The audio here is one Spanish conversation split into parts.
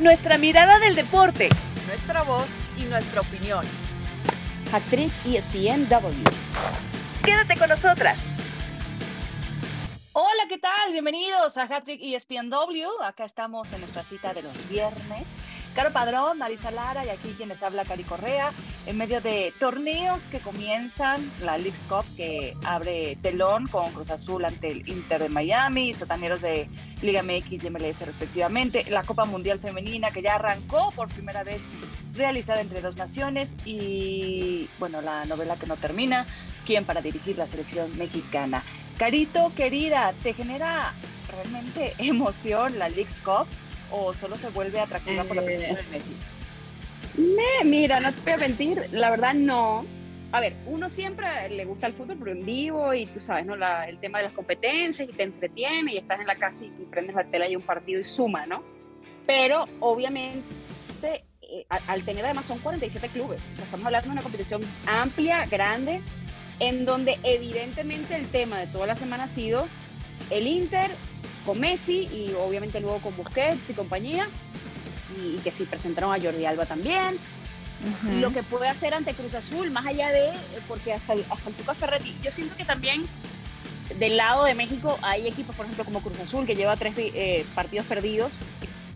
Nuestra mirada del deporte. Nuestra voz y nuestra opinión. Actriz ESPNW. Quédate con nosotras. Hola, ¿qué tal? Bienvenidos a Hattrick ESPNW. Acá estamos en nuestra cita de los viernes. Caro Padrón, Marisa Lara y aquí quienes habla Cari Correa, en medio de torneos que comienzan, la League's Cup que abre telón con Cruz Azul ante el Inter de Miami, sotaneros de Liga MX y MLS respectivamente, la Copa Mundial Femenina que ya arrancó por primera vez realizada entre dos naciones y, bueno, la novela que no termina, ¿quién para dirigir la selección mexicana? Carito, querida, ¿te genera realmente emoción la League's Cup? O solo se vuelve atractiva por la presencia de Messi? mira, no te voy a mentir, la verdad no. A ver, uno siempre le gusta el fútbol, pero en vivo y tú sabes, ¿no? el tema de las competencias y te entretiene y estás en la casa y, prendes la tela y un partido y suma, ¿no? Pero obviamente, eh, al, tener además son 47 clubes, estamos hablando de una competición amplia, grande, en donde evidentemente el tema de toda la semana ha sido el Inter con Messi y obviamente luego con Busquets y compañía, y, que sí presentaron a Jordi Alba también. Lo que puede hacer ante Cruz Azul, más allá de, porque hasta el, hasta el Tuca Ferretti, yo siento que también del lado de México hay equipos, por ejemplo, como Cruz Azul, que lleva tres eh, partidos perdidos,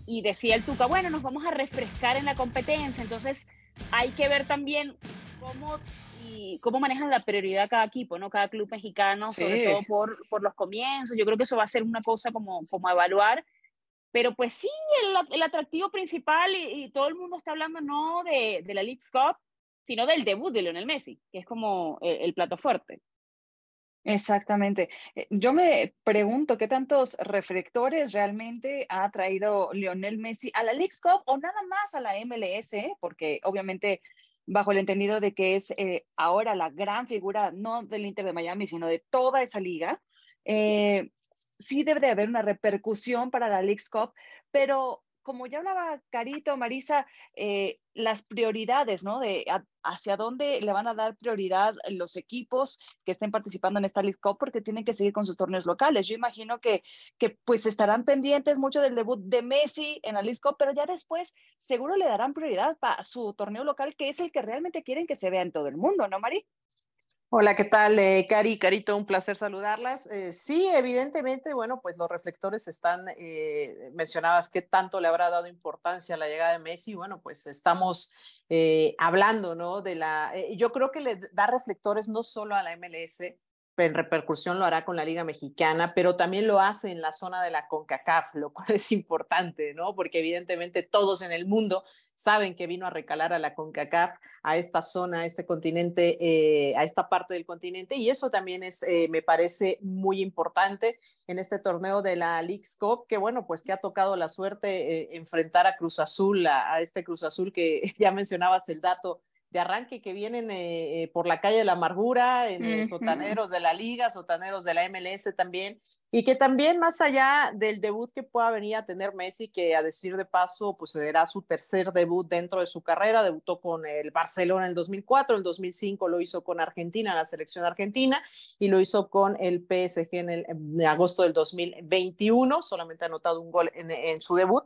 y decía el Tuca, bueno, nos vamos a refrescar en la competencia, entonces hay que ver también cómo y cómo manejan la prioridad cada equipo, ¿no? Cada club mexicano, sobre todo por, por, los comienzos. Yo creo que eso va a ser una cosa como, como evaluar. Pero pues sí, el, el atractivo principal y, todo el mundo está hablando no de, de la League Cup, sino del debut de Lionel Messi, que es como el, plato fuerte. Exactamente. Eh, yo me pregunto qué tantos reflectores realmente ha traído Lionel Messi a la League Cup o nada más a la MLS, porque obviamente bajo el entendido de que es eh, ahora la gran figura, no del Inter de Miami, sino de toda esa liga, eh, sí debe de haber una repercusión para la League's Cup, pero como ya hablaba Carito, Marisa, eh, las prioridades, ¿no? De hacia dónde le van a dar prioridad los equipos que estén participando en esta League Cup porque tienen que seguir con sus torneos locales. Yo imagino que, que pues estarán pendientes mucho del debut de Messi en la League Cup, pero ya después seguro le darán prioridad para su torneo local, que es el que realmente quieren que se vea en todo el mundo, ¿no, Mari? Hola, ¿qué tal? Eh, Cari, Carito, un placer saludarlas. Eh, sí, evidentemente, bueno, pues los reflectores están, eh, mencionabas qué tanto le habrá dado importancia a la llegada de Messi. Bueno, pues estamos hablando, ¿no? De la, yo creo que le da reflectores no solo a la MLS, en repercusión lo hará con la Liga Mexicana, pero también lo hace en la zona de la CONCACAF, lo cual es importante, ¿no? Porque evidentemente todos en el mundo saben que vino a recalar a la CONCACAF, a esta zona, a este continente, eh, a esta parte del continente, y eso también es, eh, me parece muy importante en este torneo de la League's Cup, que bueno, pues que ha tocado la suerte eh, enfrentar a Cruz Azul, a, a este Cruz Azul que ya mencionabas el dato de arranque que vienen eh, eh, por la calle de la amargura, en eh, sotaneros de la liga, sotaneros de la MLS también, y que también más allá del debut que pueda venir a tener Messi, que a decir de paso, pues será su tercer debut dentro de su carrera, debutó con el Barcelona en el 2004, en el 2005 lo hizo con Argentina, la selección argentina, y lo hizo con el PSG en, el, agosto del 2021, solamente ha anotado un gol en su debut,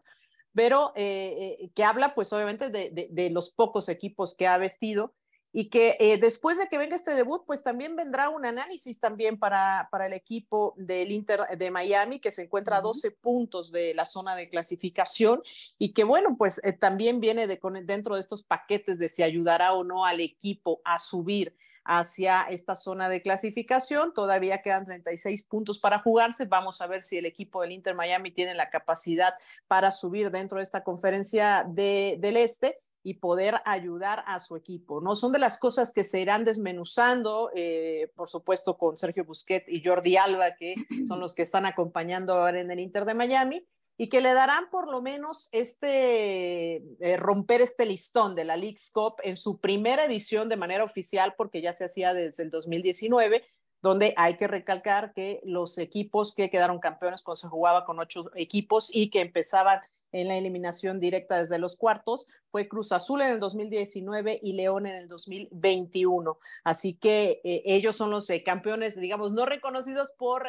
pero eh, eh, que habla pues obviamente de, los pocos equipos que ha vestido y que eh, después de que venga este debut, pues también vendrá un análisis también para, para el equipo del Inter de Miami, que se encuentra a 12 puntos de la zona de clasificación y que bueno, pues también viene de, dentro de estos paquetes de si ayudará o no al equipo a subir hacia esta zona de clasificación. Todavía quedan 36 puntos para jugarse. Vamos a ver si el equipo del Inter Miami tiene la capacidad para subir dentro de esta conferencia de, del Este y poder ayudar a su equipo. No son de las cosas que se irán desmenuzando, eh, por supuesto, con Sergio Busquet y Jordi Alba, que son los que están acompañando ahora en el Inter de Miami y que le darán por lo menos este eh, romper este listón de la League's Cup en su primera edición de manera oficial, porque ya se hacía desde el 2019, donde hay que recalcar que los equipos que quedaron campeones cuando se jugaba con ocho equipos y que empezaban en la eliminación directa desde los cuartos fue Cruz Azul en el 2019 y León en el 2021. Así que eh, ellos son los eh, campeones, digamos, no reconocidos por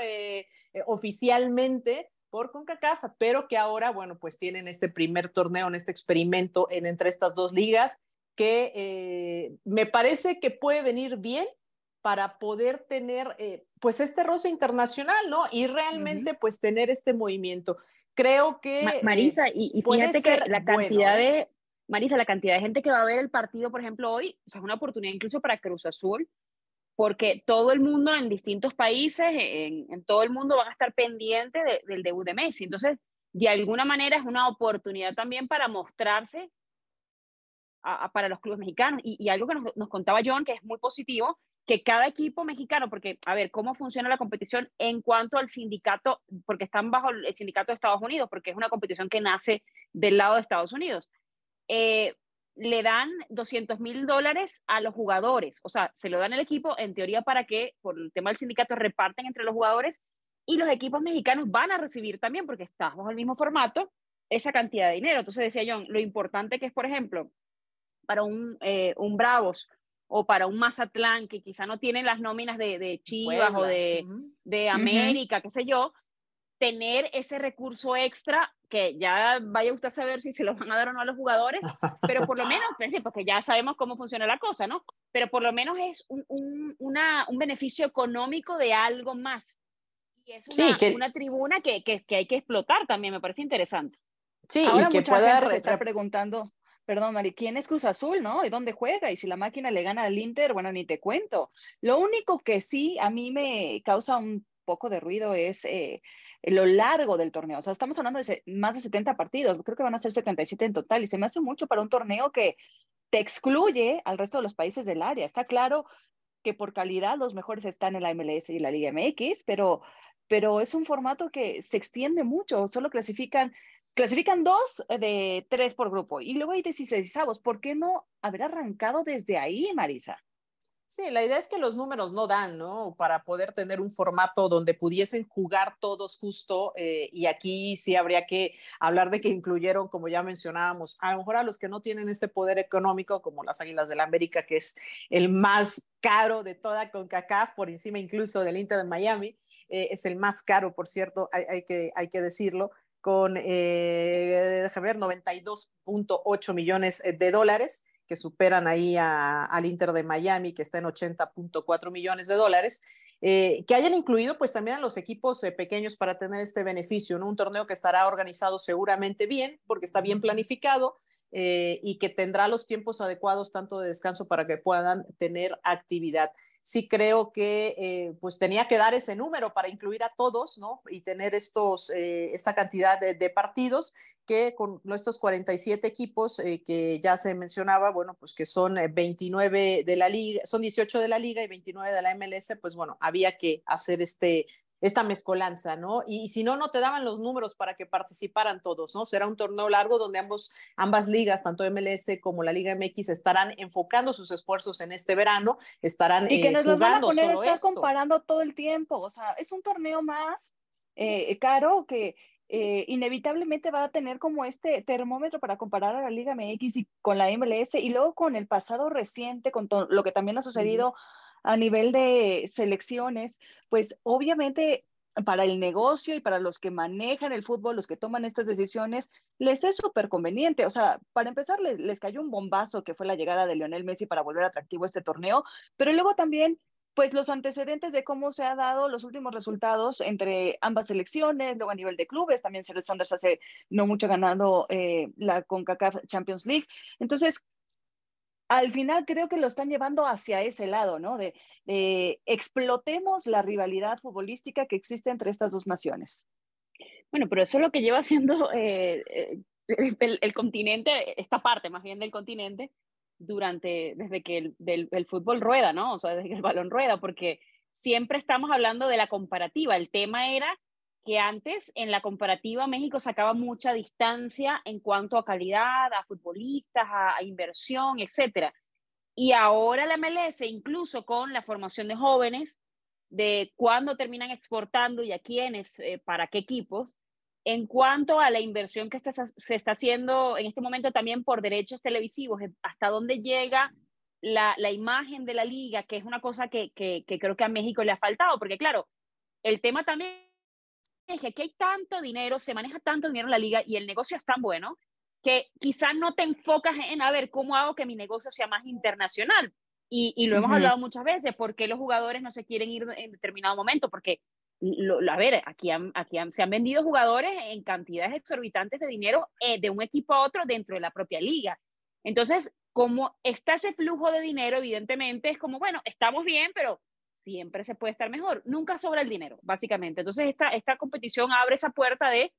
oficialmente, por CONCACAF, pero que ahora, bueno, pues tienen este primer torneo, en este experimento en, entre estas dos ligas, que eh, me parece que puede venir bien para poder tener, eh, pues, este roce internacional, ¿no? Y realmente, pues, tener este movimiento. Creo que... Marisa, y, y fíjate que la cantidad de... Marisa, la cantidad de gente que va a ver el partido, por ejemplo, hoy, o sea, es una oportunidad incluso para Cruz Azul, porque todo el mundo en distintos países, en, todo el mundo van a estar pendientes del debut de Messi. Entonces, de alguna manera es una oportunidad también para mostrarse para los clubes mexicanos. Y, algo que nos, nos, contaba John, que es muy positivo, que cada equipo mexicano, porque, a ver, ¿cómo funciona la competición en cuanto al sindicato? Porque están bajo el sindicato de Estados Unidos, porque es una competición que nace del lado de Estados Unidos. Eh, le dan 200 mil dólares a los jugadores, o sea, se lo dan al equipo en teoría para que, por el tema del sindicato, reparten entre los jugadores y los equipos mexicanos van a recibir también, porque está bajo el mismo formato, esa cantidad de dinero. Entonces decía John, lo importante que es, por ejemplo, para un, eh, un Bravos o para un Mazatlán, que quizá no tienen las nóminas de, de Chivas o de, de América, qué sé yo, tener ese recurso extra que ya vaya usted a saber si se lo van a dar o no a los jugadores, pero por lo menos, pues porque ya sabemos cómo funciona la cosa, ¿no? Pero por lo menos es un, un, una, un beneficio económico de algo más. Y es una, sí, una tribuna que, que, que, hay que explotar también, me parece interesante. Sí, Ahora y que mucha pueda gente se está preguntando, perdón, Mari, ¿quién es Cruz Azul, no? ¿Y dónde juega? Y si la máquina le gana al Inter, bueno, ni te cuento. Lo único que sí a mí me causa un poco de ruido es... Eh, lo largo del torneo. O sea, estamos hablando de más de 70 partidos, creo que van a ser 77 en total, y se me hace mucho para un torneo que te excluye al resto de los países del área. Está claro que por calidad los mejores están en la MLS y la Liga MX, pero, pero es un formato que se extiende mucho, solo clasifican clasifican dos de tres por grupo y luego hay 16 ¿Por qué no haber arrancado desde ahí, Marisa? Sí, la idea es que los números no dan, ¿no? Para poder tener un formato donde pudiesen jugar todos justo, eh, y aquí sí habría que hablar de que incluyeron, como ya mencionábamos, a lo mejor a los que no tienen este poder económico, como las Águilas del la América, que es el más caro de toda CONCACAF, por encima incluso del Inter de Miami, eh, es el más caro, por cierto, hay, que, hay que decirlo, con, eh, déjame ver, 92.8 millones de dólares que superan ahí al Inter de Miami, que está en 80.4 millones de dólares. Eh, que hayan incluido pues también a los equipos eh, pequeños para tener este beneficio, ¿no? Un torneo que estará organizado seguramente bien, porque está bien planificado, eh, y que tendrá los tiempos adecuados tanto de descanso para que puedan tener actividad. Sí creo que eh, pues tenía que dar ese número para incluir a todos, ¿no? Y tener estos, eh, esta cantidad de, de, partidos que con estos 47 equipos que ya se mencionaba, bueno, pues que son 29 de la liga, son 18 de la liga y 29 de la MLS, pues bueno, había que hacer este esta mezcolanza, ¿no? Y, si no, no te daban los números para que participaran todos, ¿no? Será un torneo largo donde ambos, ambas ligas, tanto MLS como la Liga MX, estarán enfocando sus esfuerzos en este verano, estarán y que eh, nos los van a poner estar comparando todo el tiempo, o sea, es un torneo más eh, caro que eh, inevitablemente va a tener como este termómetro para comparar a la Liga MX y con la MLS y luego con el pasado reciente, con lo que también ha sucedido a nivel de selecciones, pues obviamente para el negocio y para los que manejan el fútbol, los que toman estas decisiones, les es súper conveniente. O sea, para empezar, les, les cayó un bombazo que fue la llegada de Lionel Messi para volver atractivo este torneo, pero luego también pues los antecedentes de cómo se ha dado los últimos resultados entre ambas selecciones, luego a nivel de clubes, también Seattle Saunders hace no mucho ganando eh, la CONCACAF Champions League. Entonces, al final creo que lo están llevando hacia ese lado, ¿no? De, explotemos la rivalidad futbolística que existe entre estas dos naciones. Bueno, pero eso es lo que lleva haciendo eh, eh, el, continente, esta parte más bien del continente, durante, desde que el, el, fútbol rueda, ¿no? O sea, desde que el balón rueda, porque siempre estamos hablando de la comparativa. El tema era que antes en la comparativa México sacaba mucha distancia en cuanto a calidad, a futbolistas, a, inversión, etc. Y ahora la MLS, incluso con la formación de jóvenes, de cuándo terminan exportando y a quiénes, eh, para qué equipos, en cuanto a la inversión que se está haciendo en este momento también por derechos televisivos, hasta dónde llega la, imagen de la liga, que es una cosa que, que creo que a México le ha faltado, porque claro, el tema también es que aquí hay tanto dinero, se maneja tanto dinero en la liga y el negocio es tan bueno que quizás no te enfocas en a ver cómo hago que mi negocio sea más internacional. Y, y lo hemos hablado muchas veces, ¿por qué los jugadores no se quieren ir en determinado momento? Porque, lo, a ver, aquí, aquí se han vendido jugadores en cantidades exorbitantes de dinero eh, de un equipo a otro dentro de la propia liga. Entonces, como está ese flujo de dinero, evidentemente es como, bueno, estamos bien, pero siempre se puede estar mejor. Nunca sobra el dinero, básicamente. Entonces, esta, esta competición abre esa puerta de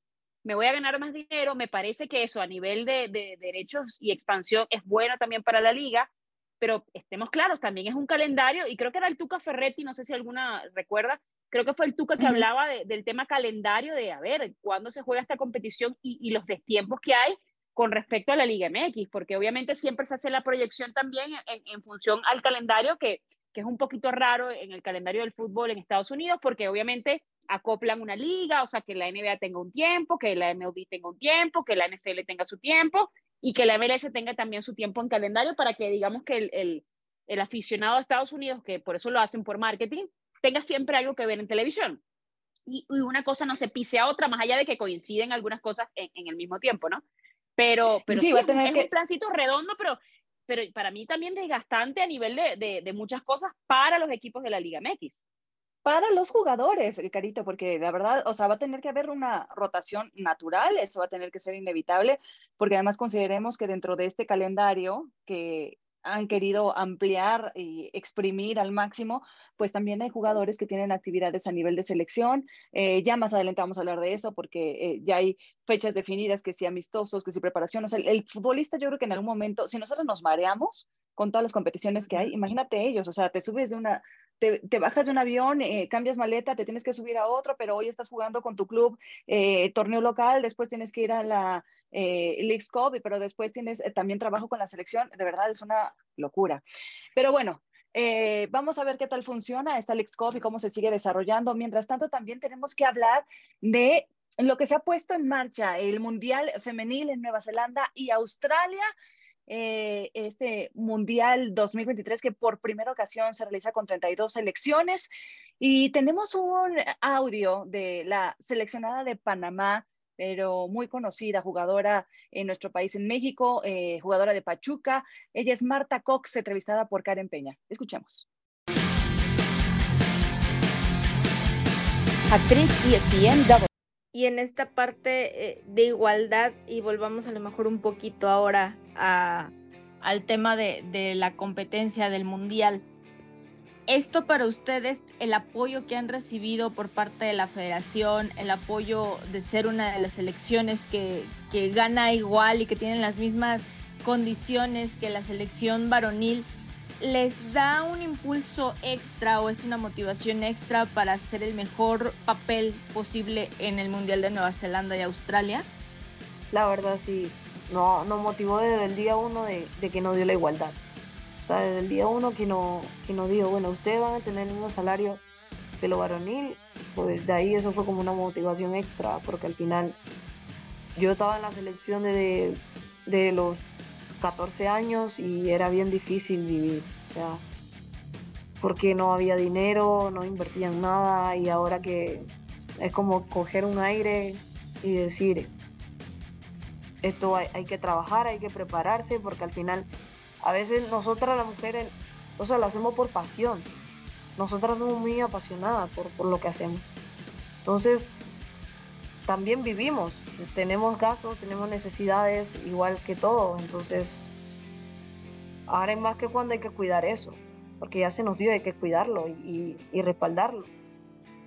me voy a ganar más dinero. Me parece que eso a nivel de, de, derechos y expansión es bueno también para la liga, pero estemos claros, también es un calendario y creo que era el Tuca Ferretti, no sé si alguna recuerda, creo que fue el Tuca que hablaba del tema calendario, de a ver, cuándo se juega esta competición y, y los destiempos que hay con respecto a la Liga MX, porque obviamente siempre se hace la proyección también en, en función al calendario que, que es un poquito raro en el calendario del fútbol en Estados Unidos, porque obviamente acoplan una liga, o sea, que la NBA tenga un tiempo, que la MLB tenga un tiempo, que la NFL tenga su tiempo y que la MLS tenga también su tiempo en calendario para que digamos que el, el, el aficionado de Estados Unidos, que por eso lo hacen por marketing, tenga siempre algo que ver en televisión. Y, y, una cosa no se pise a otra, más allá de que coinciden algunas cosas en, en el mismo tiempo, ¿no? Pero, pero sí, sí va a tener es que... un plancito redondo, pero, pero para mí también desgastante a nivel de, de, muchas cosas para los equipos de la Liga MX para los jugadores, Carito, porque la verdad, o sea, va a tener que haber una rotación natural, eso va a tener que ser inevitable, porque además consideremos que dentro de este calendario que han querido ampliar y exprimir al máximo, pues también hay jugadores que tienen actividades a nivel de selección. Eh, ya más adelante vamos a hablar de eso porque eh, ya hay fechas definidas, que si amistosos, que si preparación. O sea, el, el, futbolista yo creo que en algún momento, si nosotros nos mareamos con todas las competiciones que hay, imagínate ellos, o sea, te subes de una, te, bajas de un avión, eh, cambias maleta, te tienes que subir a otro, pero hoy estás jugando con tu club eh, torneo local, después tienes que ir a la eh, League's Cup, pero después tienes eh, también trabajo con la selección, de verdad es una locura. Pero bueno, eh, vamos a ver qué tal funciona esta Cup y cómo se sigue desarrollando. Mientras tanto, también tenemos que hablar de lo que se ha puesto en marcha, el Mundial Femenil en Nueva Zelanda y Australia eh, este Mundial 2023 que por primera ocasión se realiza con 32 selecciones. Y tenemos un audio de la seleccionada de Panamá, pero muy conocida, jugadora en nuestro país, en México, eh, jugadora de Pachuca. Ella es Marta Cox, entrevistada por Karen Peña. Escuchemos. Actriz ESPN y en esta parte eh, de igualdad, y volvamos a lo mejor un poquito ahora a, al tema de, la competencia del mundial. Esto para ustedes, el apoyo que han recibido por parte de la federación, el apoyo de ser una de las selecciones que, que gana igual y que tienen las mismas condiciones que la selección varonil, les da un impulso extra o es una motivación extra para hacer el mejor papel posible en el Mundial de Nueva Zelanda y Australia? La verdad sí, no, nos motivó desde el día uno de, que nos dio la igualdad. O sea, desde el día uno que, no, que nos dijo, bueno, ustedes van a tener el mismo salario que lo varonil, pues de ahí eso fue como una motivación extra, porque al final yo estaba en la selección de, de los 14 años y era bien difícil vivir, o sea, porque no había dinero, no invertían nada y ahora que es como coger un aire y decir, esto hay, que trabajar, hay que prepararse, porque al final a veces nosotras las mujeres, o sea, lo hacemos por pasión, nosotras somos muy apasionadas por, por lo que hacemos. Entonces, también vivimos, tenemos gastos, tenemos necesidades igual que todo, entonces ahora es más que cuando hay que cuidar eso, porque ya se nos dio, hay que cuidarlo y, y respaldarlo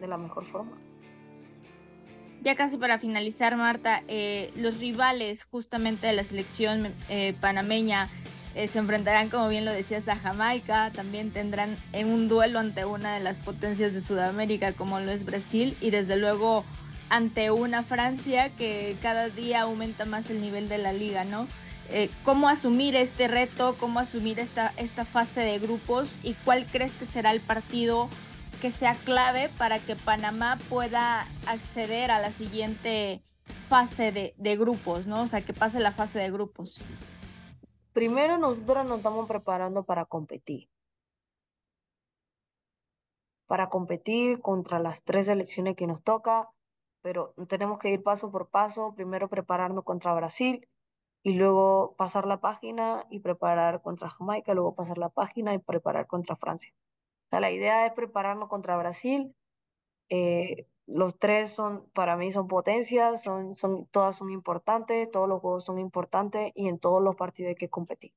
de la mejor forma. Ya casi para finalizar, Marta, eh, los rivales justamente de la selección eh, panameña eh, se enfrentarán, como bien lo decías, a Jamaica, también tendrán en un duelo ante una de las potencias de Sudamérica como lo es Brasil y desde luego ante una Francia que cada día aumenta más el nivel de la liga, ¿no? Eh, ¿Cómo asumir este reto? ¿Cómo asumir esta, esta fase de grupos? ¿Y cuál crees que será el partido que sea clave para que Panamá pueda acceder a la siguiente fase de, de grupos, ¿no? O sea, que pase la fase de grupos. Primero nosotros nos estamos preparando para competir. Para competir contra las tres selecciones que nos toca pero tenemos que ir paso por paso, primero prepararnos contra Brasil y luego pasar la página y preparar contra Jamaica, luego pasar la página y preparar contra Francia. La idea es prepararnos contra Brasil. Eh, los tres son, para mí, son potencias, son, son, todas son importantes, todos los juegos son importantes y en todos los partidos hay que competir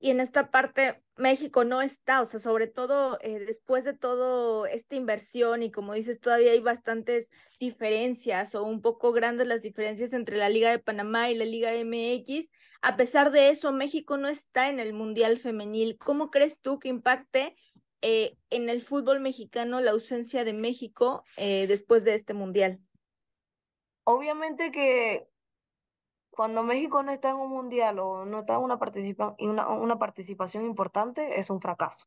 y en esta parte México no está, o sea, sobre todo eh, después de todo esta inversión y como dices, todavía hay bastantes diferencias o un poco grandes las diferencias entre la Liga de Panamá y la Liga MX. A pesar de eso, México no está en el Mundial Femenil. ¿Cómo crees tú que impacte eh, en el fútbol mexicano la ausencia de México eh, después de este Mundial? Obviamente que cuando México no está en un mundial o no está en una, una, una participación importante, es un fracaso.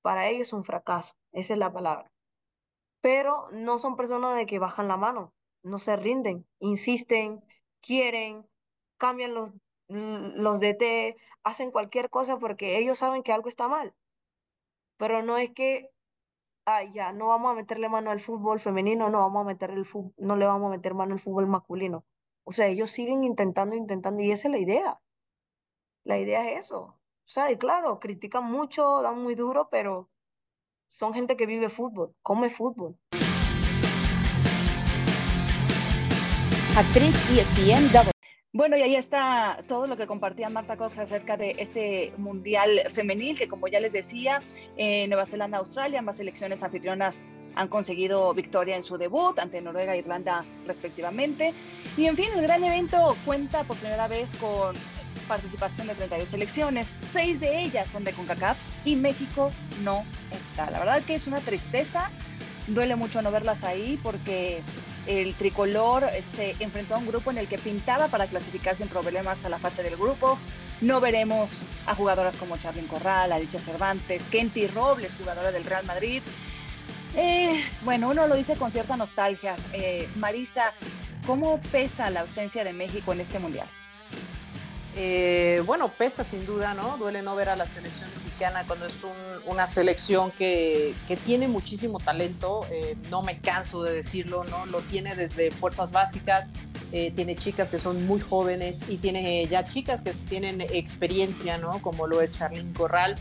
Para ellos es un fracaso, esa es la palabra. Pero no son personas de que bajan la mano, no se rinden, insisten, quieren, cambian los, los DT, hacen cualquier cosa porque ellos saben que algo está mal. Pero no es que, ah, ya, no vamos a meterle mano al fútbol femenino, no vamos a meter el no le vamos a meter mano al fútbol masculino. O sea, ellos siguen intentando, intentando, y esa es la idea. La idea es eso. O sea, y claro, critican mucho, dan muy duro, pero son gente que vive fútbol, come fútbol. Actriz ESPN bueno, y ahí está todo lo que compartía Marta Cox acerca de este Mundial Femenil, que como ya les decía, en Nueva Zelanda, Australia, ambas selecciones anfitrionas han conseguido victoria en su debut ante Noruega e Irlanda respectivamente. Y en fin, el gran evento cuenta por primera vez con participación de 32 selecciones, seis de ellas son de CONCACAF y México no está. La verdad que es una tristeza, duele mucho no verlas ahí porque el tricolor se enfrentó a un grupo en el que pintaba para clasificar sin problemas a la fase del grupo. No veremos a jugadoras como Charlyn Corral, Alicia Cervantes, Kenty Robles, jugadora del Real Madrid, eh, bueno, uno lo dice con cierta nostalgia. Eh, Marisa, ¿cómo pesa la ausencia de México en este mundial? Eh, bueno, pesa sin duda, ¿no? Duele no ver a la selección mexicana cuando es una selección que, que, tiene muchísimo talento, no me canso de decirlo, ¿no? Lo tiene desde fuerzas básicas, tiene chicas que son muy jóvenes y tiene ya chicas que tienen experiencia, ¿no? Como lo es Charlyn Corral.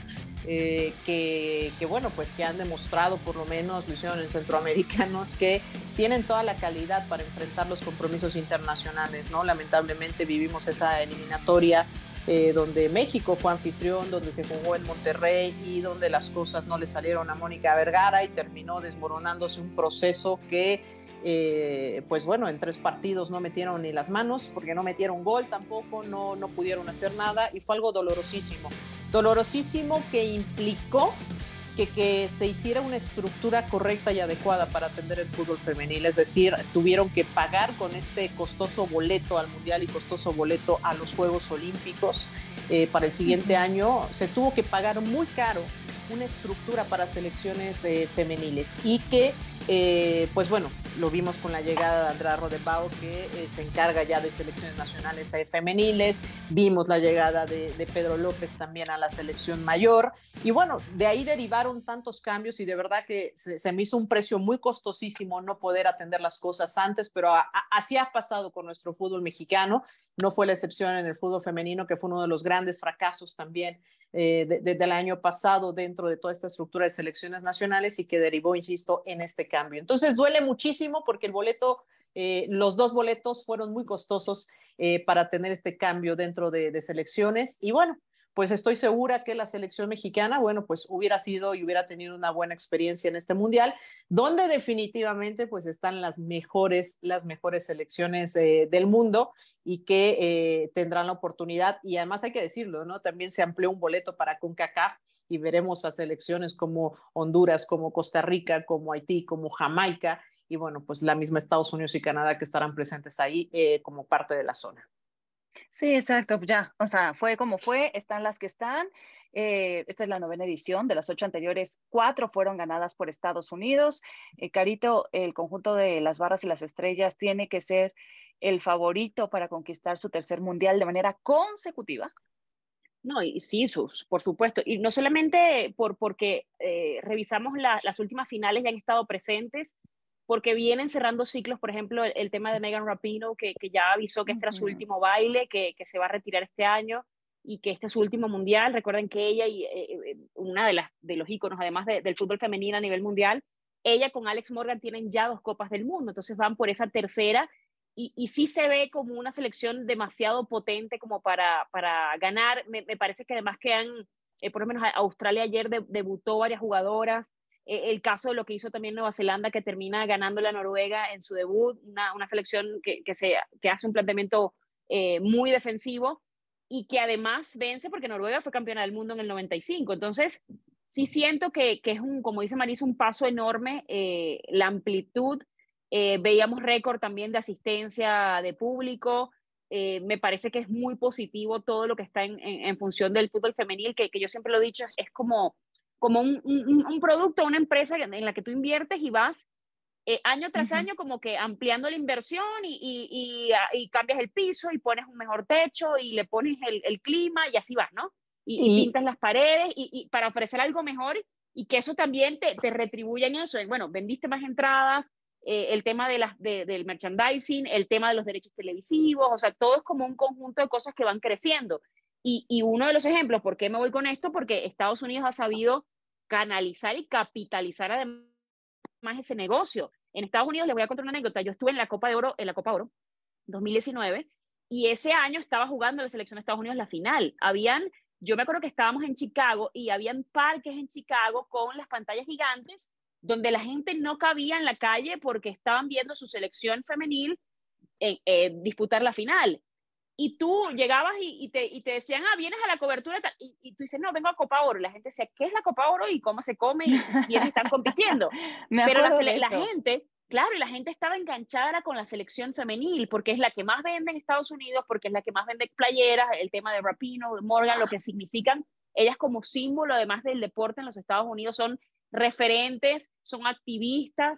Eh, que, bueno, pues que han demostrado, por lo menos lo hicieron en centroamericanos, que tienen toda la calidad para enfrentar los compromisos internacionales, ¿no? Lamentablemente vivimos esa eliminatoria eh, donde México fue anfitrión, donde se jugó en Monterrey y donde las cosas no le salieron a Mónica Vergara y terminó desmoronándose un proceso que eh, pues bueno, en tres partidos no metieron ni las manos, porque no metieron gol tampoco, no, no pudieron hacer nada y fue algo dolorosísimo. Dolorosísimo que implicó que, que, se hiciera una estructura correcta y adecuada para atender el fútbol femenil. Es decir, tuvieron que pagar con este costoso boleto al Mundial y costoso boleto a los Juegos Olímpicos eh, para el siguiente año. Se tuvo que pagar muy caro una estructura para selecciones eh, femeniles y que eh, pues bueno, lo vimos con la llegada de Andrea Rodebao, que eh, se encarga ya de selecciones nacionales femeniles. Vimos la llegada de, Pedro López también a la selección mayor. Y bueno, de ahí derivaron tantos cambios y de verdad que se, me hizo un precio muy costosísimo no poder atender las cosas antes, pero así ha pasado con nuestro fútbol mexicano. No fue la excepción en el fútbol femenino, que fue uno de los grandes fracasos también desde el año pasado dentro de toda esta estructura de selecciones nacionales y que derivó, insisto, en este cambio. Entonces duele muchísimo porque el boleto, eh, los dos boletos fueron muy costosos eh, para tener este cambio dentro de, de selecciones y bueno, pues estoy segura que la selección mexicana, bueno, pues hubiera sido y hubiera tenido una buena experiencia en este mundial, donde definitivamente pues están las mejores, las mejores selecciones eh, del mundo y que eh, tendrán la oportunidad. Y además hay que decirlo, ¿no? También se amplió un boleto para CONCACAF y veremos a selecciones como Honduras, como Costa Rica, como Haití, como Jamaica y bueno, pues la misma Estados Unidos y Canadá que estarán presentes ahí eh, como parte de la zona. Sí, exacto, ya, o sea, fue como fue, están las que están. Eh, esta es la novena edición, de las ocho anteriores, cuatro fueron ganadas por Estados Unidos. Eh, Carito, el conjunto de las barras y las estrellas tiene que ser el favorito para conquistar su tercer mundial de manera consecutiva. No, y sí, sus, por supuesto. Y no solamente por, porque eh, revisamos las últimas finales y han estado presentes, porque vienen cerrando ciclos, por ejemplo, el, tema de Megan Rapino, que, que, ya avisó que este era su último baile, que, que, se va a retirar este año y que este es su último mundial. Recuerden que ella y eh, una de, las, de los íconos, además del fútbol femenino a nivel mundial, ella con Alex Morgan tienen ya dos copas del mundo, entonces van por esa tercera y, y sí se ve como una selección demasiado potente como para, para ganar. Me, me parece que además que han, eh, por lo menos Australia ayer debutó varias jugadoras. Eh, el caso de lo que hizo también Nueva Zelanda, que termina ganando la Noruega en su debut, una, una selección que, que, hace un planteamiento eh, muy defensivo y que además vence porque Noruega fue campeona del mundo en el 95. Entonces, sí siento que, que es un, como dice Marisa, un paso enorme, la amplitud eh, veíamos récord también de asistencia de público. Eh, me parece que es muy positivo todo lo que está en, en, función del fútbol femenil, que, que, yo siempre lo he dicho, es como, como un, un, un, producto, una empresa en la que tú inviertes y vas eh, año tras año como que ampliando la inversión y, y, y, y, cambias el piso y pones un mejor techo y le pones el, el clima y así vas, ¿no? Y, pintas las paredes y, para ofrecer algo mejor y que eso también te, te retribuya en eso. Bueno, vendiste más entradas, eh, el tema de las, del merchandising, el tema de los derechos televisivos, o sea, todo es como un conjunto de cosas que van creciendo. Y, y uno de los ejemplos, ¿por qué me voy con esto? Porque Estados Unidos ha sabido canalizar y capitalizar además ese negocio. En Estados Unidos les voy a contar una anécdota. Yo estuve en la Copa de Oro, en la Copa Oro 2019, y ese año estaba jugando la selección de Estados Unidos la final. Habían, yo me acuerdo que estábamos en Chicago y habían parques en Chicago con las pantallas gigantes donde la gente no cabía en la calle porque estaban viendo su selección femenil disputar la final. Y tú llegabas y, te, y, te, decían, ah, vienes a la cobertura, y, y, tú dices, no, vengo a Copa Oro. La gente decía, ¿qué es la Copa Oro y cómo se come y quiénes están compitiendo? Pero la, la, gente, claro, y la gente estaba enganchada con la selección femenil porque es la que más vende en Estados Unidos, porque es la que más vende playeras, el tema de Rapino, Morgan, lo que significan ellas como símbolo, además del deporte en los Estados Unidos, son referentes, son activistas,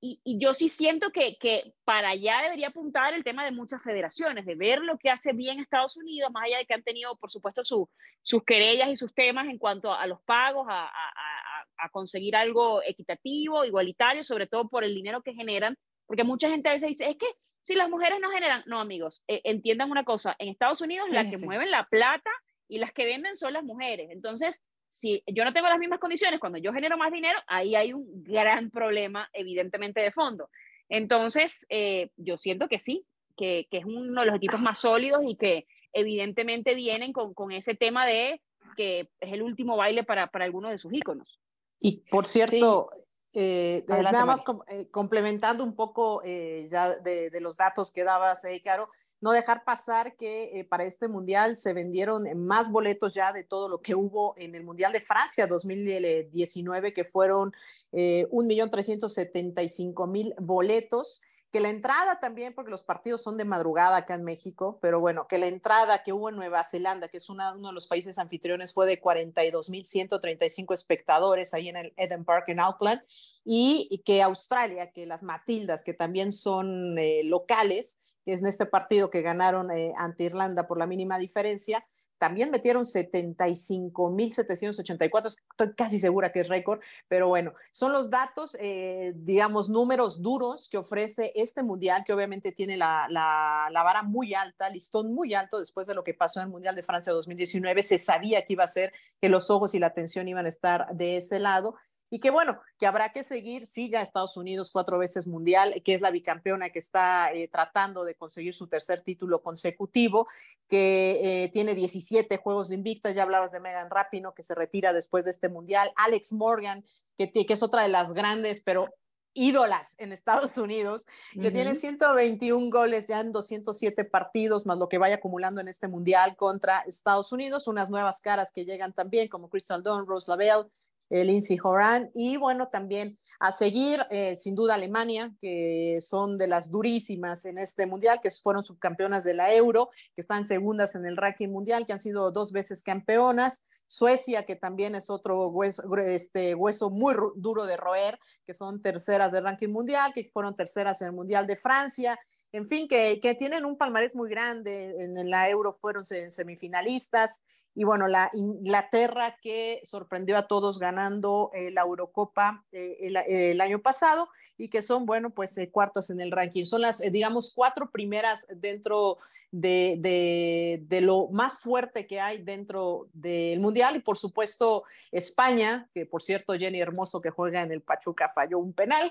y, y, yo sí siento que, que, para allá debería apuntar el tema de muchas federaciones, de ver lo que hace bien Estados Unidos, más allá de que han tenido, por supuesto, su, sus querellas y sus temas en cuanto a los pagos, a, a, a, conseguir algo equitativo, igualitario, sobre todo por el dinero que generan, porque mucha gente a veces dice, es que si las mujeres no generan, no amigos, eh, entiendan una cosa, en Estados Unidos sí, las que sí. mueven la plata y las que venden son las mujeres, entonces si yo no tengo las mismas condiciones, cuando yo genero más dinero, ahí hay un gran problema, evidentemente, de fondo. Entonces, eh, yo siento que sí, que, que, es uno de los equipos más sólidos y que evidentemente vienen con, con ese tema de que es el último baile para, para algunos de sus íconos. Y por cierto, sí. Eh, Adelante, nada más com eh, complementando un poco eh, ya de, de, los datos que dabas, eh, Caro, no dejar pasar que eh, para este mundial se vendieron más boletos ya de todo lo que hubo en el Mundial de Francia 2019, que fueron eh, 1.375.000 boletos que la entrada también, porque los partidos son de madrugada acá en México, pero bueno, que la entrada que hubo en Nueva Zelanda, que es una, uno de los países anfitriones, fue de 42.135 espectadores ahí en el Eden Park en Auckland, y, que Australia, que las Matildas, que también son eh, locales, que es en este partido que ganaron eh, ante Irlanda por la mínima diferencia, también metieron 75.784, estoy casi segura que es récord, pero bueno, son los datos, eh, digamos, números duros que ofrece este mundial, que obviamente tiene la, la, la, vara muy alta, listón muy alto después de lo que pasó en el Mundial de Francia 2019, se sabía que iba a ser que los ojos y la atención iban a estar de ese lado y que bueno, que habrá que seguir, sí, ya Estados Unidos cuatro veces mundial, que es la bicampeona que está eh, tratando de conseguir su tercer título consecutivo, que eh, tiene 17 juegos de invicta, ya hablabas de Megan Rapino, que se retira después de este mundial, Alex Morgan, que, que es otra de las grandes, pero ídolas en Estados Unidos, que uh -huh. tiene 121 goles ya en 207 partidos, más lo que vaya acumulando en este mundial contra Estados Unidos, unas nuevas caras que llegan también, como Crystal Dawn, Rose Lavelle, Lindsay Horan y bueno, también a seguir eh, sin duda Alemania, que son de las durísimas en este mundial, que fueron subcampeonas de la Euro, que están segundas en el ranking mundial, que han sido dos veces campeonas. Suecia, que también es otro hueso, este, hueso muy duro de roer, que son terceras del ranking mundial, que fueron terceras en el Mundial de Francia, en fin, que, tienen un palmarés muy grande, en la Euro fueron semifinalistas, y bueno, la Inglaterra que sorprendió a todos ganando eh, la Eurocopa eh, el, año pasado y que son, bueno, pues eh, cuartos en el ranking. Son las, digamos, cuatro primeras dentro de, de, de, lo más fuerte que hay dentro del Mundial y por supuesto España, que por cierto Jenny Hermoso que juega en el Pachuca falló un penal,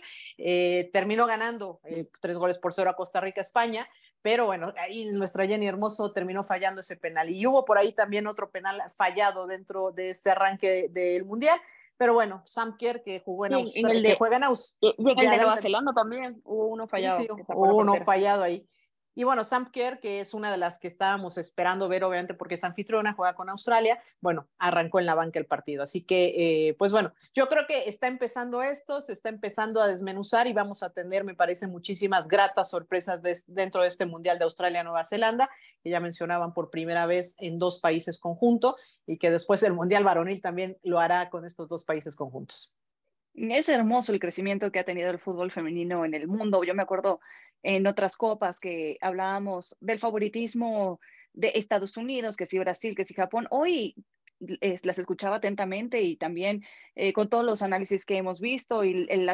terminó ganando tres goles por cero a Costa Rica, España, pero bueno, ahí nuestra Jenny Hermoso terminó fallando ese penal y hubo por ahí también otro penal fallado dentro de este arranque del Mundial. Pero bueno, Sam Kerr que jugó en Australia, que juega en Australia. Y, en el de Barcelona también hubo uno fallado. Sí, hubo uno fallado ahí. Y bueno, Sam Kerr, que es una de las que estábamos esperando ver, obviamente, porque es anfitriona, juega con Australia, bueno, arrancó en la banca el partido. Así que, eh, pues bueno, yo creo que está empezando esto, se está empezando a desmenuzar y vamos a tener, me parece, muchísimas gratas sorpresas dentro de este Mundial de Australia-Nueva Zelanda, que ya mencionaban por primera vez en dos países conjuntos y que después el Mundial varonil también lo hará con estos dos países conjuntos. Es hermoso el crecimiento que ha tenido el fútbol femenino en el mundo. Yo me acuerdo en otras copas que hablábamos del favoritismo de Estados Unidos, que si Brasil, que si Japón. Hoy las escuchaba atentamente y también eh, con todos los análisis que hemos visto y el,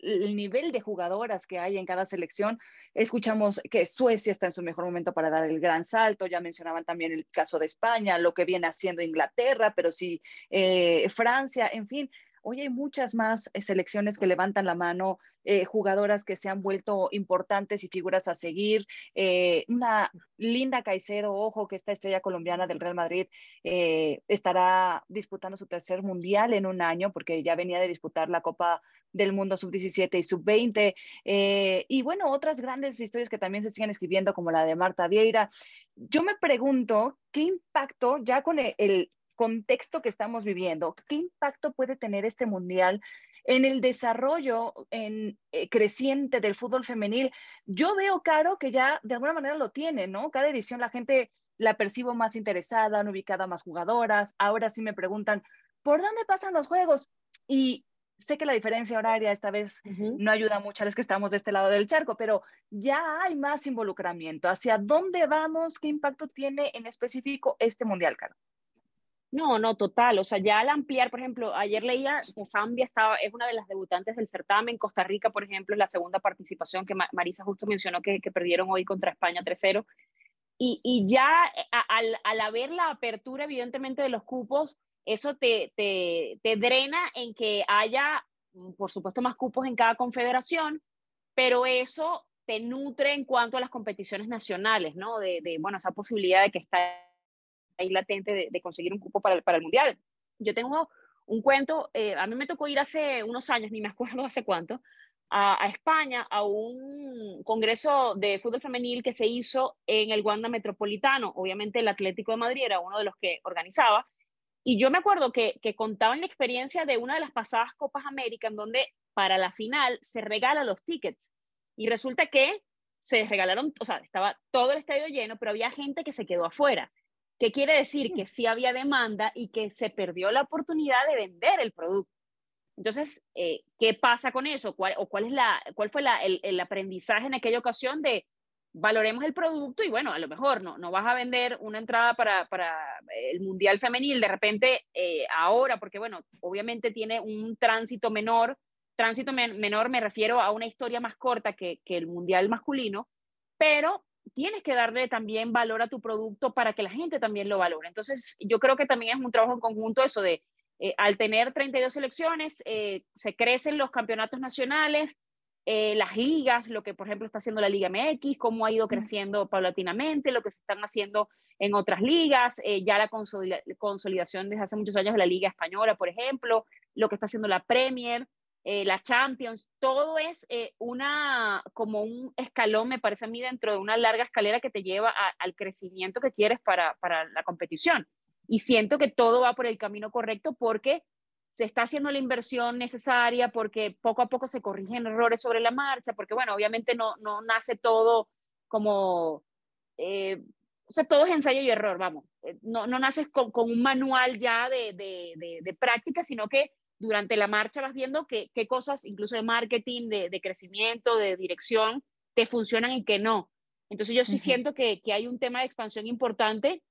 el, nivel de jugadoras que hay en cada selección, escuchamos que Suecia está en su mejor momento para dar el gran salto, ya mencionaban también el caso de España, lo que viene haciendo Inglaterra, pero sí eh, Francia, en fin, Hoy hay muchas más eh, selecciones que levantan la mano, eh, jugadoras que se han vuelto importantes y figuras a seguir. Eh, una linda Caicedo, ojo que esta estrella colombiana del Real Madrid estará disputando su tercer mundial en un año porque ya venía de disputar la Copa del Mundo Sub-17 y Sub-20. y bueno, otras grandes historias que también se siguen escribiendo como la de Marta Vieira. Yo me pregunto qué impacto ya con el contexto que estamos viviendo, ¿qué impacto puede tener este mundial en el desarrollo en, eh, creciente del fútbol femenil? Yo veo, Caro, que ya de alguna manera lo tiene, ¿no? Cada edición la gente la percibo más interesada, han ubicado más jugadoras. Ahora sí me preguntan, ¿por dónde pasan los juegos? Y sé que la diferencia horaria esta vez no ayuda mucho a los que estamos de este lado del charco, pero ya hay más involucramiento. ¿Hacia dónde vamos? ¿Qué impacto tiene en específico este mundial, Caro? No, no, total. O sea, ya al ampliar, por ejemplo, ayer leía que Zambia estaba, es una de las debutantes del certamen. Costa Rica, por ejemplo, es la segunda participación que Marisa justo mencionó que, perdieron hoy contra España 3-0. Y, y, ya eh, al, al, haber la apertura, evidentemente, de los cupos, eso te, te, te drena en que haya, mm, por supuesto, más cupos en cada confederación, pero eso te nutre en cuanto a las competiciones nacionales, ¿no? De, de bueno, esa posibilidad de que está ahí latente de, conseguir un cupo para, para, el Mundial. Yo tengo un cuento, eh, a mí me tocó ir hace unos años, ni me acuerdo hace cuánto, a, España a un congreso de fútbol femenil que se hizo en el Wanda Metropolitano. Obviamente el Atlético de Madrid era uno de los que organizaba. Y yo me acuerdo que, que contaban la experiencia de una de las pasadas Copas América en donde para la final se regala los tickets. Y resulta que se regalaron, o sea, estaba todo el estadio lleno, pero había gente que se quedó afuera. ¿Qué quiere decir? Que sí había demanda y que se perdió la oportunidad de vender el producto. Entonces, eh, ¿qué pasa con eso? ¿Cuál, o cuál, es la, cuál fue la, el, aprendizaje en aquella ocasión de valoremos el producto y bueno, a lo mejor no, no vas a vender una entrada para, para el Mundial Femenil de repente eh, ahora, porque bueno, obviamente tiene un tránsito menor, tránsito menor me refiero a una historia más corta que, que el Mundial masculino, pero tienes que darle también valor a tu producto para que la gente también lo valore. Entonces, yo creo que también es un trabajo en conjunto eso de, eh, al tener 32 selecciones, eh, se crecen los campeonatos nacionales, eh, las ligas, lo que por ejemplo está haciendo la Liga MX, cómo ha ido creciendo paulatinamente, lo que se están haciendo en otras ligas, ya la consolidación desde hace muchos años de la Liga Española, por ejemplo, lo que está haciendo la Premier. Eh, la Champions, todo es eh, una, como un escalón, me parece a mí, dentro de una larga escalera que te lleva al crecimiento que quieres para, para la competición. Y siento que todo va por el camino correcto porque se está haciendo la inversión necesaria, porque poco a poco se corrigen errores sobre la marcha, porque bueno, obviamente no, no nace todo como, eh, o sea, todo es ensayo y error, vamos, no, no naces con, con un manual ya de, de, de práctica, sino que durante la marcha vas viendo qué, qué cosas, incluso de marketing, de, de, crecimiento, de dirección, te funcionan y que no. Entonces yo sí siento que, que hay un tema de expansión importante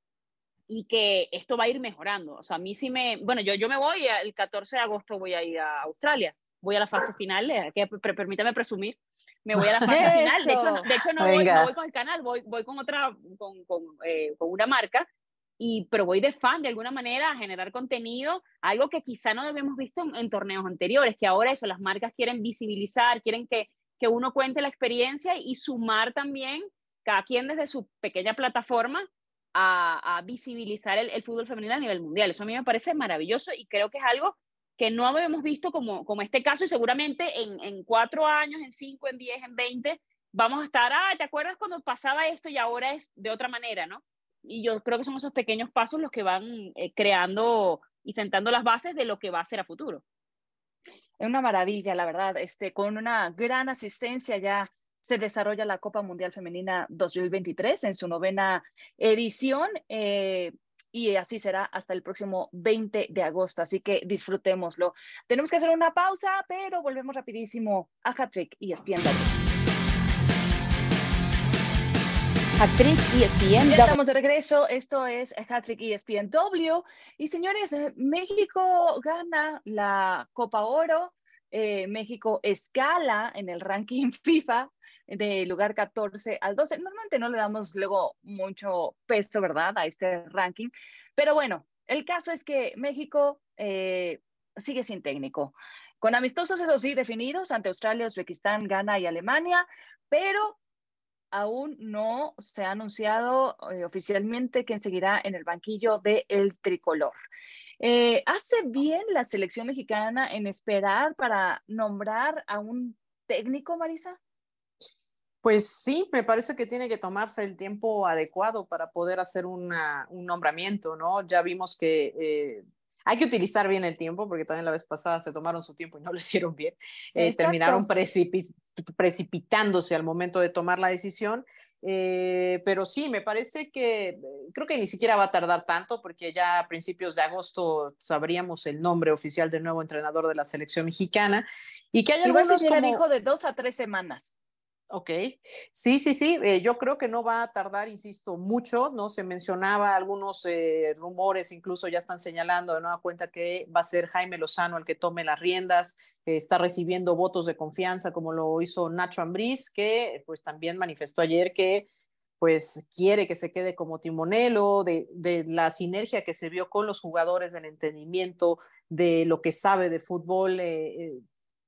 y que esto va a ir mejorando. O sea, a mí sí me, bueno, yo, yo me voy, el 14 de agosto voy a ir a Australia, voy a la fase final, eh, que permítame presumir, me voy a la fase final, de hecho, de hecho no, voy, no, voy, con el canal, voy, voy con otra, con, con, eh, con una marca, y, pero voy de fan de alguna manera a generar contenido, algo que quizá no habíamos visto en, torneos anteriores, que ahora eso, las marcas quieren visibilizar, quieren que, que uno cuente la experiencia y sumar también cada quien desde su pequeña plataforma a, a visibilizar el, el, fútbol femenino a nivel mundial. Eso a mí me parece maravilloso y creo que es algo que no habíamos visto como, como este caso y seguramente en, en cuatro años, en cinco, en diez, en veinte, vamos a estar, ah, ¿te acuerdas cuando pasaba esto y ahora es de otra manera, ¿no? Y yo creo que son esos pequeños pasos los que van eh, creando y sentando las bases de lo que va a ser a futuro. Es una maravilla, la verdad, este, con una gran asistencia ya se desarrolla la Copa Mundial Femenina 2023 en su novena edición. Eh, y así será hasta el próximo 20 de agosto, así que disfrutémoslo. Tenemos que hacer una pausa, pero volvemos rapidísimo a Hattrick y ESPN Hattrick ESPN. Ya estamos de regreso. Esto es Hattrick ESPN W. Y señores, eh, México gana la Copa Oro. Eh, México escala en el ranking FIFA de lugar 14 al 12. Normalmente no le damos luego mucho peso, ¿verdad?, a este ranking. Pero bueno, el caso es que México eh, sigue sin técnico. Con amistosos, eso sí, definidos ante Australia, Uzbekistán, Ghana y Alemania, pero aún no se ha anunciado eh, oficialmente quién seguirá en el banquillo del el tricolor. Eh, ¿Hace bien la selección mexicana en esperar para nombrar a un técnico, Marisa? Pues sí, me parece que tiene que tomarse el tiempo adecuado para poder hacer una, un nombramiento, ¿no? Ya vimos que eh, hay que utilizar bien el tiempo, porque también la vez pasada se tomaron su tiempo y no lo hicieron bien. Eh, terminaron precipi precipitándose al momento de tomar la decisión. Eh, pero sí, me parece que creo que ni siquiera va a tardar tanto, porque ya a principios de agosto sabríamos el nombre oficial del nuevo entrenador de la selección mexicana. Y que hay algunos como... dijo de dos a tres semanas. Ok, sí, sí, sí, eh, yo creo que no va a tardar, insisto, mucho, ¿no? Se mencionaba algunos eh, rumores, incluso ya están señalando de nueva cuenta que va a ser Jaime Lozano el que tome las riendas, eh, está recibiendo votos de confianza como lo hizo Nacho Ambriz, que pues también manifestó ayer que pues quiere que se quede como timonelo, de, de, la sinergia que se vio con los jugadores, del entendimiento, de lo que sabe de fútbol, eh,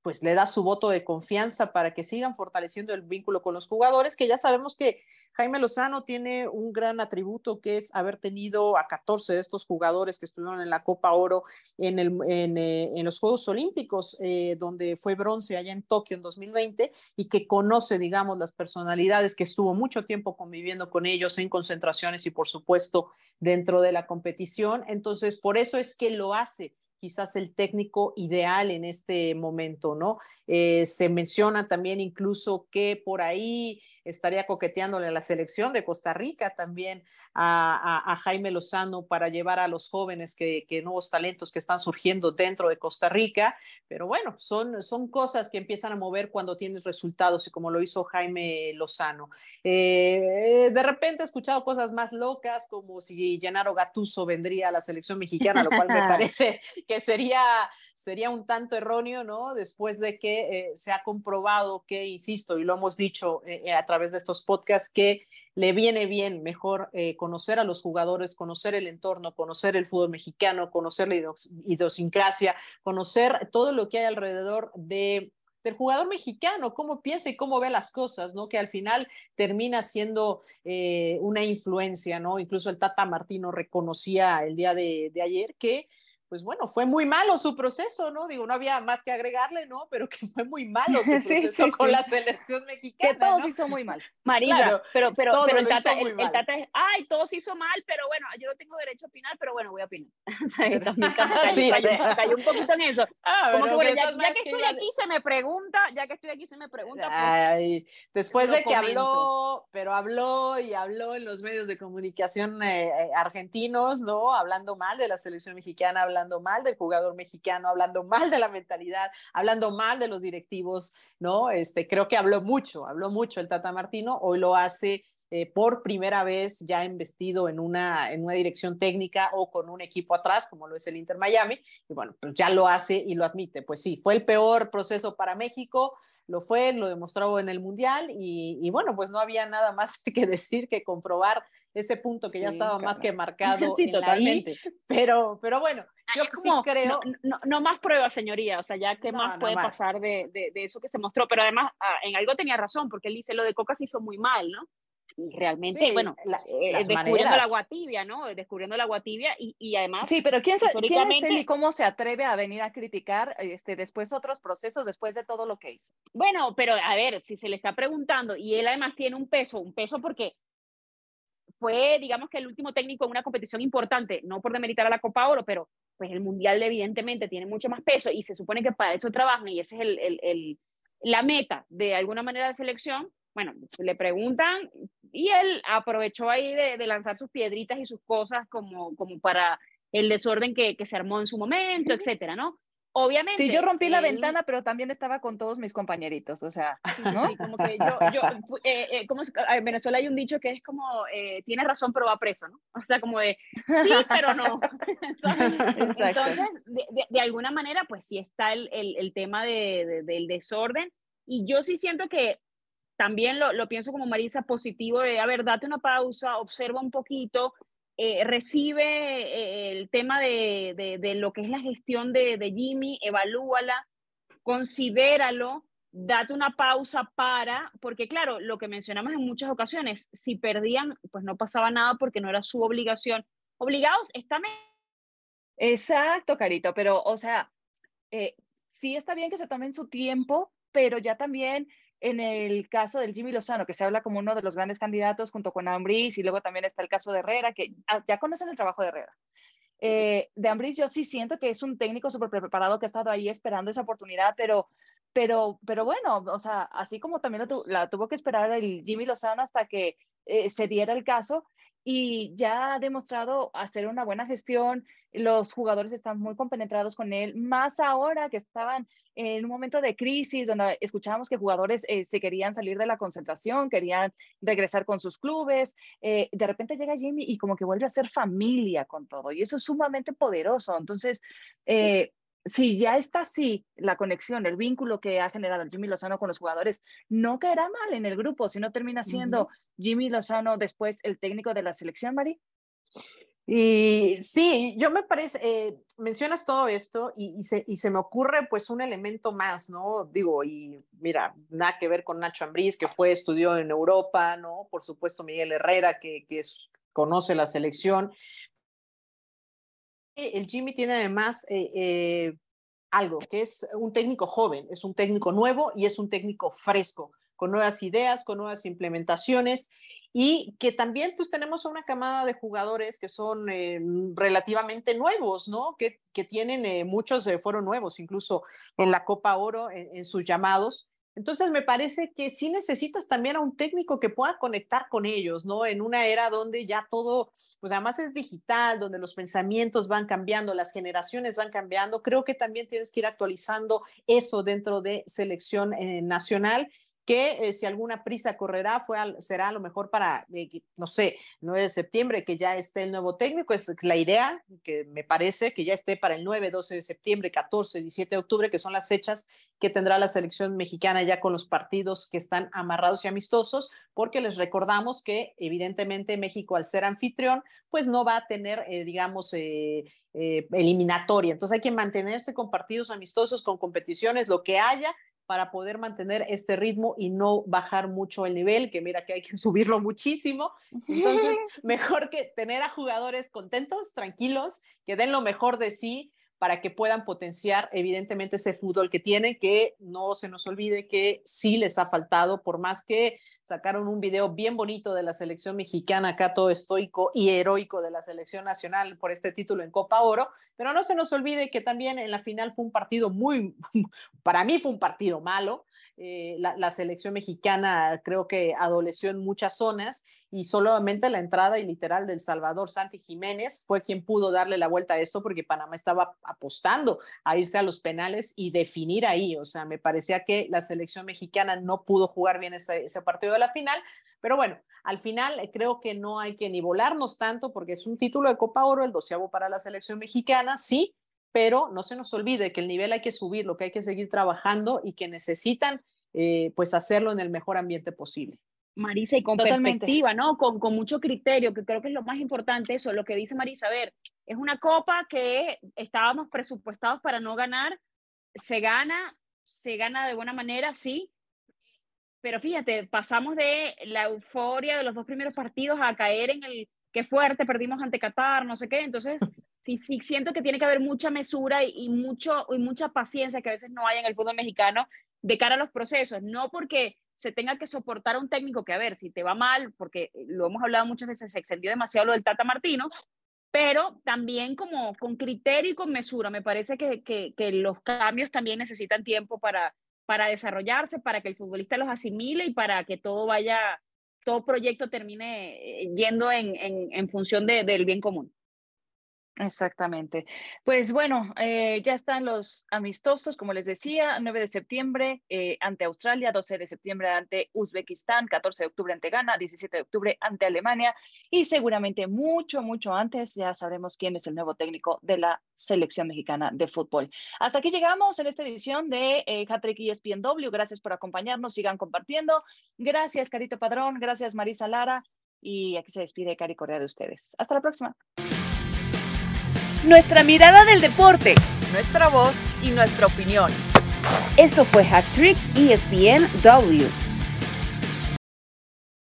pues le da su voto de confianza para que sigan fortaleciendo el vínculo con los jugadores, que ya sabemos que Jaime Lozano tiene un gran atributo que es haber tenido a 14 de estos jugadores que estuvieron en la Copa Oro en, el, en, eh, en los Juegos Olímpicos, eh, donde fue bronce allá en Tokio en 2020 y que conoce, digamos, las personalidades, que estuvo mucho tiempo conviviendo con ellos en concentraciones y por supuesto dentro de la competición. Entonces, por eso es que lo hace quizás el técnico ideal en este momento, ¿no? Eh, se menciona también incluso que por ahí estaría coqueteándole a la selección de Costa Rica también a, a, a Jaime Lozano para llevar a los jóvenes que, que, nuevos talentos que están surgiendo dentro de Costa Rica, pero bueno, son, son cosas que empiezan a mover cuando tienes resultados y como lo hizo Jaime Lozano. Eh, de repente he escuchado cosas más locas como si Gennaro Gatuso vendría a la selección mexicana, lo cual me parece que sería, sería un tanto erróneo, ¿no? Después de que eh, se ha comprobado que, insisto, y lo hemos dicho eh, a través de estos podcasts, que le viene bien mejor eh, conocer a los jugadores, conocer el entorno, conocer el fútbol mexicano, conocer la idiosincrasia, conocer todo lo que hay alrededor de del jugador mexicano, cómo piensa y cómo ve las cosas, ¿no? Que al final termina siendo eh, una influencia, ¿no? Incluso el Tata Martino reconocía el día de ayer que pues bueno, fue muy malo su proceso, ¿no? Digo, no había más que agregarle, ¿no? Pero que fue muy malo su proceso sí, sí, con sí. la selección mexicana. Que todo ¿no? se hizo muy mal. Claro, pero, pero, pero el, tata, el, el, tata, es, ay, todo se hizo mal, pero bueno, yo no tengo derecho a opinar, pero bueno, voy a opinar. o sea, también cayó, un poquito en eso. Ah, Como que, bueno, ya, ya, que estoy aquí, se me pregunta, ya que estoy aquí, se me pregunta. Pues, ay, después de que comento. habló, pero habló y habló en los medios de comunicación eh, argentinos, ¿no? Hablando mal de la selección mexicana, hablando hablando mal del jugador mexicano, hablando mal de la mentalidad, hablando mal de los directivos, ¿no? Este, creo que habló mucho, habló mucho el Tata Martino, hoy lo hace eh, por primera vez ya investido en una, en una dirección técnica o con un equipo atrás, como lo es el Inter Miami, y bueno, pues ya lo hace y lo admite. Pues sí, fue el peor proceso para México, lo fue, lo demostró en el Mundial y, bueno, pues no había nada más que decir que comprobar ese punto que ya estaba más que marcado sí, en totalmente. la I, pero, pero bueno, yo sí creo... No, no, no, más pruebas, señoría, o sea, ya qué No, más puede más. pasar de, de, de eso que se mostró, pero además ah, en algo tenía razón, porque él dice, lo de Coca se hizo muy mal, ¿no? Y realmente, Sí, bueno, la- eh, descubriendo el maneras. agua tibia, ¿no? Descubriendo el agua tibia y, y además... Sí, pero ¿quién, sa- quién es él históricamente- y cómo se atreve a venir a criticar este, después otros procesos, después de todo lo que hizo? Bueno, pero a ver, si se le está preguntando y él además tiene un peso, un peso porque fue, digamos que el último técnico en una competición importante, no por demeritar a la Copa Oro, pero pues el Mundial evidentemente tiene mucho más peso y se supone que para eso trabajan y ese es el, el- el- la meta de alguna manera de selección. Bueno, le preguntan y él aprovechó ahí de, de lanzar sus piedritas y sus cosas como, como para el desorden que, que se armó en su momento, etcétera, ¿no? Obviamente. Sí, yo rompí la ventana, pero también estaba con todos mis compañeritos, o sea, Sí, ¿no? sí, como que yo, yo eh, eh, como en Venezuela hay un dicho que es como, eh, tiene razón, pero va preso, ¿no? O sea, como de, sí, pero no. Entonces, de, de- de alguna manera, pues sí está el, el, el tema de- del desorden. Y yo sí siento que también lo, lo pienso como Marisa positivo de, a ver, date una pausa, observa un poquito, eh, recibe eh, el tema de, de- de lo que es la gestión de, de Jimmy, evalúala, considéralo, date una pausa para, porque claro, lo que mencionamos en muchas ocasiones, si perdían, pues no pasaba nada porque no era su obligación. Obligados están Exacto, Carito, pero, o sea, eh, sí está bien que se tomen su tiempo, pero ya también en el caso del Jimmy Lozano, que se habla como uno de los grandes candidatos junto con Ambris, y luego también está el caso de Herrera, que ah, ya conocen el trabajo de Herrera. Eh, de Ambris yo sí siento que es un técnico súper preparado que ha estado ahí esperando esa oportunidad, pero, pero, pero bueno, o sea, así como también la, tu- la tuvo que esperar el Jimmy Lozano hasta que eh, se diera el caso, y ya ha demostrado hacer una buena gestión, los jugadores están muy compenetrados con él, más ahora que estaban en un momento de crisis donde escuchábamos que jugadores eh, se querían salir de la concentración, querían regresar con sus clubes, eh, de repente llega Jimmy y como que vuelve a ser familia con todo, y eso es sumamente poderoso. Entonces, eh, si ya está así la conexión, el vínculo que ha generado Jimmy Lozano con los jugadores, no caerá mal en el grupo, si no termina siendo Jimmy Lozano después el técnico de la selección, Mari. Y sí, yo me parece, eh, mencionas todo esto y, y se, y se me ocurre pues un elemento más, ¿no? Digo, y mira, nada que ver con Nacho Ambriz, que fue, estudió en Europa, ¿no? Por supuesto Miguel Herrera, que, que es- conoce la selección. Eh, El Jimmy tiene además eh, eh, algo, que es un técnico joven, es un técnico nuevo y es un técnico fresco, con nuevas ideas, con nuevas implementaciones y que también pues tenemos una camada de jugadores que son relativamente nuevos, ¿no? Que, que tienen, muchos eh, fueron nuevos, incluso en la Copa Oro, en sus llamados. Entonces me parece que sí necesitas también a un técnico que pueda conectar con ellos, ¿no? En una era donde ya todo, pues además es digital, donde los pensamientos van cambiando, las generaciones van cambiando, creo que también tienes que ir actualizando eso dentro de selección eh, nacional que eh, si alguna prisa correrá fue al- será a lo mejor para, eh, no sé, 9 de septiembre que ya esté el nuevo técnico, es la idea que me parece que ya esté para el 9, 12 de septiembre, 14, 17 de octubre, que son las fechas que tendrá la selección mexicana ya con los partidos que están amarrados y amistosos, porque les recordamos que evidentemente México al ser anfitrión, pues no va a tener, eh, digamos, eh, eh, eliminatoria. Entonces hay que mantenerse con partidos amistosos, con competiciones, lo que haya, para poder mantener este ritmo y no bajar mucho el nivel, que mira que hay que subirlo muchísimo. Entonces, mejor que tener a jugadores contentos, tranquilos, que den lo mejor de sí para que puedan potenciar evidentemente ese fútbol que tienen, que no se nos olvide que sí les ha faltado, por más que sacaron un video bien bonito de la selección mexicana, acá todo estoico y heroico de la selección nacional por este título en Copa Oro, pero no se nos olvide que también en la final fue un partido muy, para mí fue un partido malo, eh, la, selección mexicana creo que adoleció en muchas zonas y solamente la entrada y literal del Salvador Santi Jiménez fue quien pudo darle la vuelta a esto porque Panamá estaba apostando a irse a los penales y definir ahí. O sea, me parecía que la selección mexicana no pudo jugar bien ese, ese partido de la final, pero bueno, al final creo que no hay que ni volarnos tanto porque es un título de Copa Oro, el doceavo para la selección mexicana, sí, pero no se nos olvide que el nivel hay que subirlo, que hay que seguir trabajando y que necesitan eh, pues hacerlo en el mejor ambiente posible. Marisa, y con perspectiva, ¿no? Con, con, mucho criterio, que creo que es lo más importante eso, lo que dice Marisa, a ver, es una copa que estábamos presupuestados para no ganar, se gana, se gana de buena manera, sí, pero fíjate, pasamos de la euforia de los dos primeros partidos a caer en el qué fuerte, perdimos ante Qatar, no sé qué, entonces sí, sí siento que tiene que haber mucha mesura y, mucho, y mucha paciencia que a veces no hay en el fútbol mexicano de cara a los procesos, no porque se tenga que soportar a un técnico que, a ver, si te va mal, porque lo hemos hablado muchas veces, se extendió demasiado lo del Tata Martino, pero también como con criterio y con mesura. Me parece que, los cambios también necesitan tiempo para, para desarrollarse, para que el futbolista los asimile y para que todo vaya, todo proyecto termine yendo en, en, función de, del bien común. Exactamente. Pues bueno, eh, ya están los amistosos, como les decía, 9 de septiembre eh, ante Australia, 12 de septiembre ante Uzbekistán, 14 de octubre ante Ghana, 17 de octubre ante Alemania y seguramente mucho, mucho antes ya sabremos quién es el nuevo técnico de la selección mexicana de fútbol. Hasta aquí llegamos en esta edición de eh, Hattrick ESPNW. Gracias por acompañarnos, sigan compartiendo. Gracias, Carito Padrón, gracias, Marisa Lara. Y aquí se despide Cari Correa de ustedes. Hasta la próxima. Nuestra mirada del deporte. Nuestra voz y nuestra opinión. Esto fue Hat Trick ESPN W.